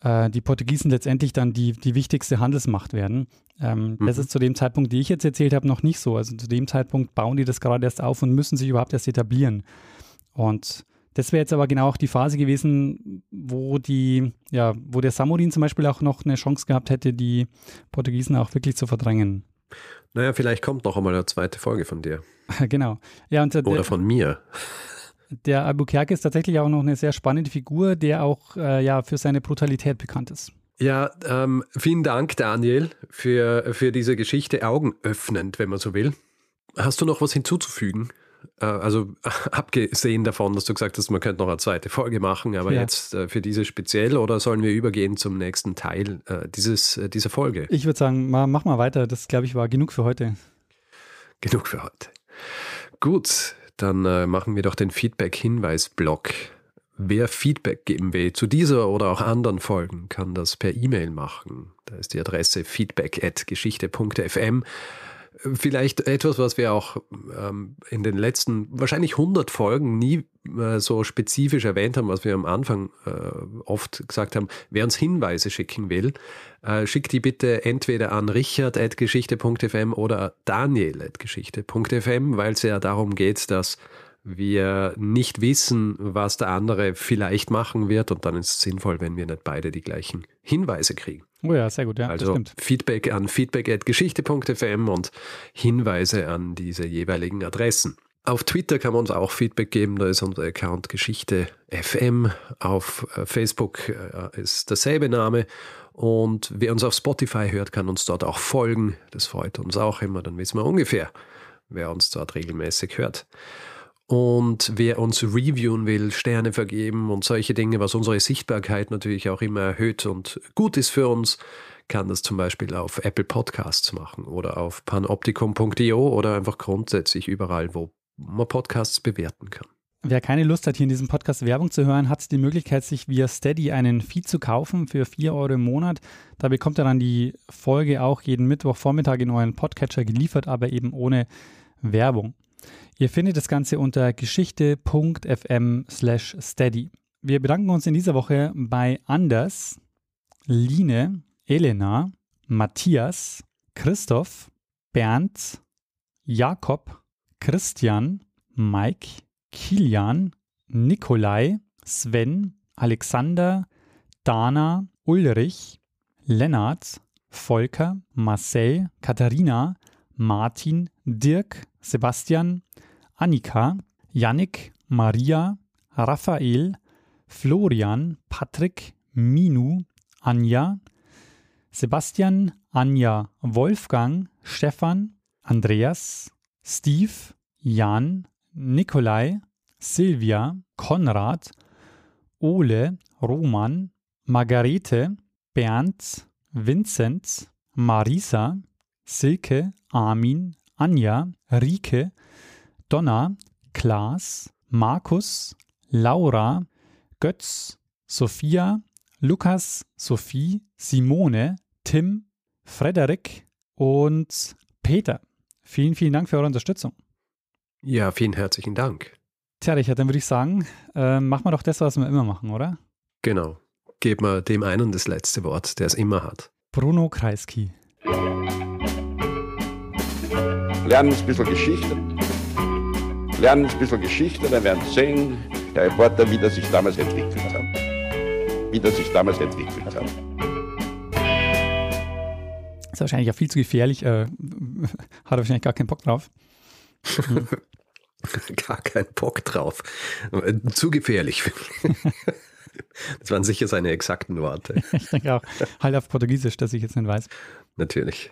äh, die Portugiesen letztendlich dann die, die wichtigste Handelsmacht werden. Ähm, Das Mhm. ist zu dem Zeitpunkt, den ich jetzt erzählt habe, noch nicht so. Also zu dem Zeitpunkt bauen die das gerade erst auf und müssen sich überhaupt erst etablieren. Und das wäre jetzt aber genau auch die Phase gewesen, wo die, ja, wo der Samurin zum Beispiel auch noch eine Chance gehabt hätte, die Portugiesen auch wirklich zu verdrängen. Naja, vielleicht kommt noch einmal eine zweite Folge von dir. genau. Ja, und der, Oder von mir. Der Albuquerque ist tatsächlich auch noch eine sehr spannende Figur, der auch äh, ja für seine Brutalität bekannt ist. Ja, ähm, vielen Dank, Daniel, für, für diese Geschichte augenöffnend, wenn man so will. Hast du noch was hinzuzufügen? Äh, also abgesehen davon, dass du gesagt hast, man könnte noch eine zweite Folge machen, aber Ja. jetzt äh, für diese speziell oder sollen wir übergehen zum nächsten Teil äh, dieses, äh, dieser Folge? Ich würde sagen, ma, mach mal weiter. Das, glaube ich, war genug für heute. Genug für heute. Gut, dann äh, machen wir doch den Feedback-Hinweis-Block. Wer Feedback geben will zu dieser oder auch anderen Folgen, kann das per E-Mail machen. Da ist die Adresse feedback.geschichte.fm. Vielleicht etwas, was wir auch ähm, in den letzten wahrscheinlich 100 Folgen nie äh, so spezifisch erwähnt haben, was wir am Anfang äh, oft gesagt haben. Wer uns Hinweise schicken will, äh, schickt die bitte entweder an richard.geschichte.fm oder daniel.geschichte.fm, weil es ja darum geht, dass wir nicht wissen, was der andere vielleicht machen wird und dann ist es sinnvoll, wenn wir nicht beide die gleichen Hinweise kriegen. Oh ja, sehr gut, ja, Also. Feedback an feedback.geschichte.fm und Hinweise an diese jeweiligen Adressen. Auf Twitter kann man uns auch Feedback geben, da ist unser Account Geschichte FM. Auf äh, Facebook äh, ist derselbe Name. Und wer uns auf Spotify hört, kann uns dort auch folgen. Das freut uns auch immer, dann wissen wir ungefähr, wer uns dort regelmäßig hört. Und wer uns reviewen will, Sterne vergeben und solche Dinge, was unsere Sichtbarkeit natürlich auch immer erhöht und gut ist für uns, kann das zum Beispiel auf Apple Podcasts machen oder auf panoptikum.io oder einfach grundsätzlich überall, wo man Podcasts bewerten kann. Wer keine Lust hat, hier in diesem Podcast Werbung zu hören, hat die Möglichkeit, sich via Steady einen Feed zu kaufen für 4 Euro im Monat. Da bekommt er dann die Folge auch jeden Mittwochvormittag in euren Podcatcher geliefert, aber eben ohne Werbung. Ihr findet das Ganze unter geschichte.fm slash steady. Wir bedanken uns in dieser Woche bei Anders, Line, Elena, Matthias, Christoph, Bernd, Jakob, Christian, Mike, Kilian, Nikolai, Sven, Alexander, Dana, Ulrich, Lennart, Volker, Marcel, Katharina, Martin, Dirk, Sebastian, Annika, Yannick, Maria, Raphael, Florian, Patrick, Minu, Anja, Sebastian, Anja, Wolfgang, Stefan, Andreas, Steve, Jan, Nikolai, Silvia, Konrad, Ole, Roman, Margarete, Bernd, Vincent, Marisa, Silke, Armin, Anja, Rike, Donna, Klaas, Markus, Laura, Götz, Sophia, Lukas, Sophie, Simone, Tim, Frederik und Peter. Vielen, vielen Dank für eure Unterstützung. Ja, vielen herzlichen Dank. Tja, Richard, dann würde ich sagen, äh, machen wir doch das, was wir immer machen, oder? Genau. Geben wir dem einen das letzte Wort, der es immer hat. Bruno Kreisky. Lernen ein bisschen Geschichte. Lernen ein bisschen Geschichte, dann werden Sie sehen, der Reporter, wie das sich damals entwickelt hat. Wie das sich damals entwickelt hat. Ist wahrscheinlich auch viel zu gefährlich. Äh, hat er wahrscheinlich gar keinen Bock drauf. Gar keinen Bock drauf. Zu gefährlich. Das waren sicher seine exakten Worte. ich denke auch. Halt auf Portugiesisch, dass ich jetzt nicht weiß. Natürlich.